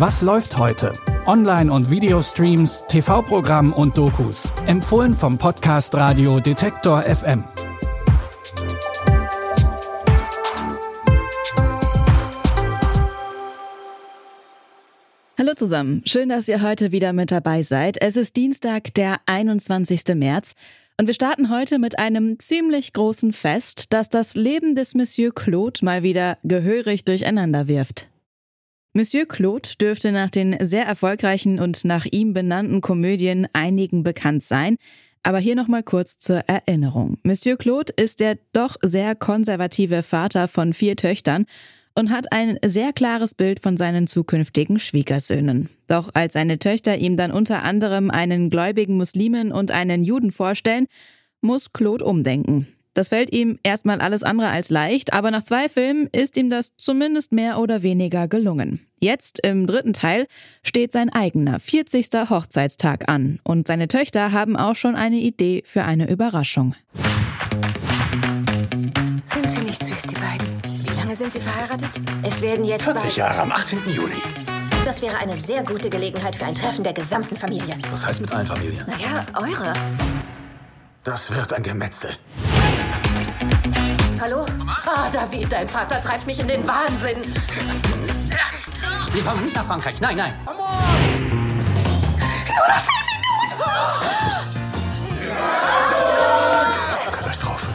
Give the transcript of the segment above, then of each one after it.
Was läuft heute? Online- und Videostreams, TV-Programm und Dokus. Empfohlen vom Podcast Radio Detektor FM. Hallo zusammen, schön, dass ihr heute wieder mit dabei seid. Es ist Dienstag, der 21. März. Und wir starten heute mit einem ziemlich großen Fest, das das Leben des Monsieur Claude mal wieder gehörig durcheinander wirft. Monsieur Claude dürfte nach den sehr erfolgreichen und nach ihm benannten Komödien einigen bekannt sein. Aber hier nochmal kurz zur Erinnerung. Monsieur Claude ist der doch sehr konservative Vater von vier Töchtern und hat ein sehr klares Bild von seinen zukünftigen Schwiegersöhnen. Doch als seine Töchter ihm dann unter anderem einen gläubigen Muslimen und einen Juden vorstellen, muss Claude umdenken. Das fällt ihm erstmal alles andere als leicht, aber nach zwei Filmen ist ihm das zumindest mehr oder weniger gelungen. Jetzt im dritten Teil steht sein eigener 40. Hochzeitstag an und seine Töchter haben auch schon eine Idee für eine Überraschung. Sind sie nicht süß, die beiden? Wie lange sind sie verheiratet? Es werden jetzt 40 bald- Jahre am 18. Juli. Das wäre eine sehr gute Gelegenheit für ein Treffen der gesamten Familie. Was heißt mit allen Familien? Naja, eure. Das wird ein Gemetzel. Hallo? Ah, David, dein Vater treibt mich in den Wahnsinn. Wir kommen nicht nach Frankreich. Nein, nein. Katastrophe.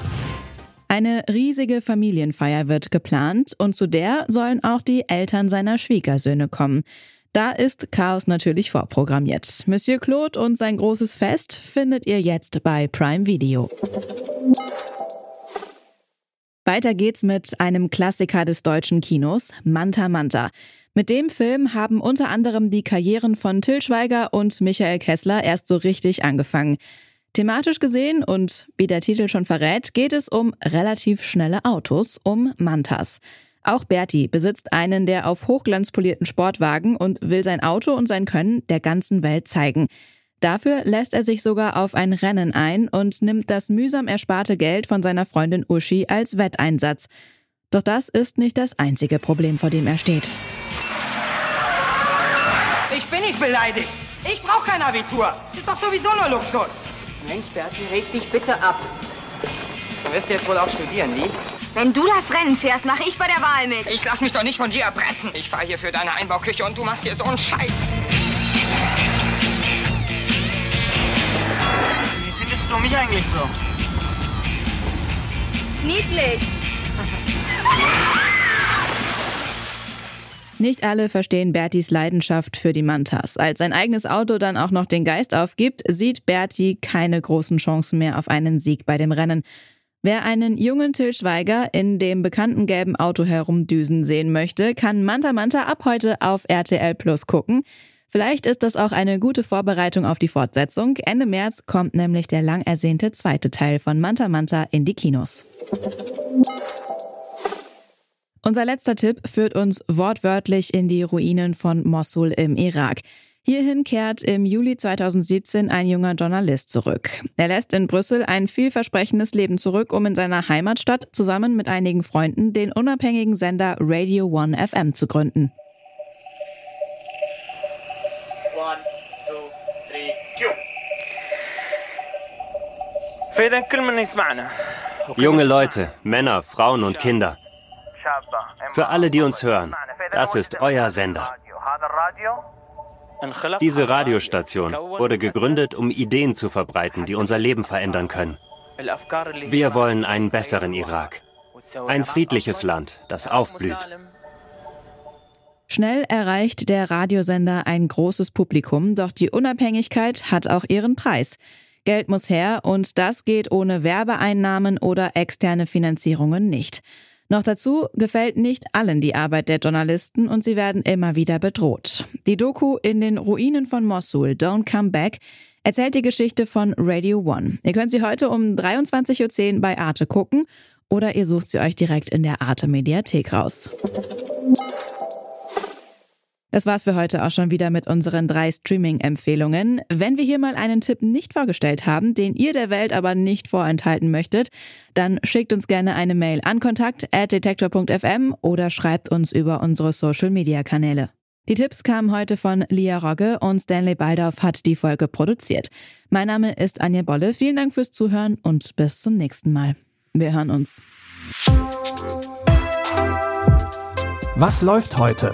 Eine riesige Familienfeier wird geplant und zu der sollen auch die Eltern seiner Schwiegersöhne kommen. Da ist Chaos natürlich vorprogrammiert. Monsieur Claude und sein großes Fest findet ihr jetzt bei Prime Video. Weiter geht's mit einem Klassiker des deutschen Kinos, Manta Manta. Mit dem Film haben unter anderem die Karrieren von Till Schweiger und Michael Kessler erst so richtig angefangen. Thematisch gesehen und wie der Titel schon verrät, geht es um relativ schnelle Autos, um Mantas. Auch Berti besitzt einen der auf Hochglanz polierten Sportwagen und will sein Auto und sein Können der ganzen Welt zeigen. Dafür lässt er sich sogar auf ein Rennen ein und nimmt das mühsam ersparte Geld von seiner Freundin Uschi als Wetteinsatz. Doch das ist nicht das einzige Problem, vor dem er steht. Ich bin nicht beleidigt. Ich brauche kein Abitur. Ist doch sowieso nur Luxus. Mensch, Berti, reg dich bitte ab. Du wirst jetzt wohl auch studieren, nie? Wenn du das Rennen fährst, mache ich bei der Wahl mit. Ich lass mich doch nicht von dir erpressen. Ich fahre hier für deine Einbauküche und du machst hier so einen Scheiß. Du mich eigentlich so? Niedlich. Nicht alle verstehen Bertis Leidenschaft für die Mantas. Als sein eigenes Auto dann auch noch den Geist aufgibt, sieht Berti keine großen Chancen mehr auf einen Sieg bei dem Rennen. Wer einen jungen Till Schweiger in dem bekannten gelben Auto herumdüsen sehen möchte, kann Manta Manta ab heute auf RTL Plus gucken. Vielleicht ist das auch eine gute Vorbereitung auf die Fortsetzung. Ende März kommt nämlich der lang ersehnte zweite Teil von Manta Manta in die Kinos. Unser letzter Tipp führt uns wortwörtlich in die Ruinen von Mossul im Irak. Hierhin kehrt im Juli 2017 ein junger Journalist zurück. Er lässt in Brüssel ein vielversprechendes Leben zurück, um in seiner Heimatstadt zusammen mit einigen Freunden den unabhängigen Sender Radio One FM zu gründen. One, two, three, go. Junge Leute, Männer, Frauen und Kinder. Für alle, die uns hören, das ist euer Sender. Diese Radiostation wurde gegründet, um Ideen zu verbreiten, die unser Leben verändern können. Wir wollen einen besseren Irak. Ein friedliches Land, das aufblüht. Schnell erreicht der Radiosender ein großes Publikum, doch die Unabhängigkeit hat auch ihren Preis. Geld muss her und das geht ohne Werbeeinnahmen oder externe Finanzierungen nicht. Noch dazu gefällt nicht allen die Arbeit der Journalisten und sie werden immer wieder bedroht. Die Doku in den Ruinen von Mossul, Don't Come Back, erzählt die Geschichte von Radio One. Ihr könnt sie heute um 23.10 Uhr bei Arte gucken oder ihr sucht sie euch direkt in der Arte Mediathek raus. Das war's für heute auch schon wieder mit unseren drei Streaming-Empfehlungen. Wenn wir hier mal einen Tipp nicht vorgestellt haben, den ihr der Welt aber nicht vorenthalten möchtet, dann schickt uns gerne eine Mail an kontakt.detektor.fm oder schreibt uns über unsere Social-Media-Kanäle. Die Tipps kamen heute von Lia Rogge und Stanley Baldorf hat die Folge produziert. Mein Name ist Anja Bolle. Vielen Dank fürs Zuhören und bis zum nächsten Mal. Wir hören uns. Was läuft heute?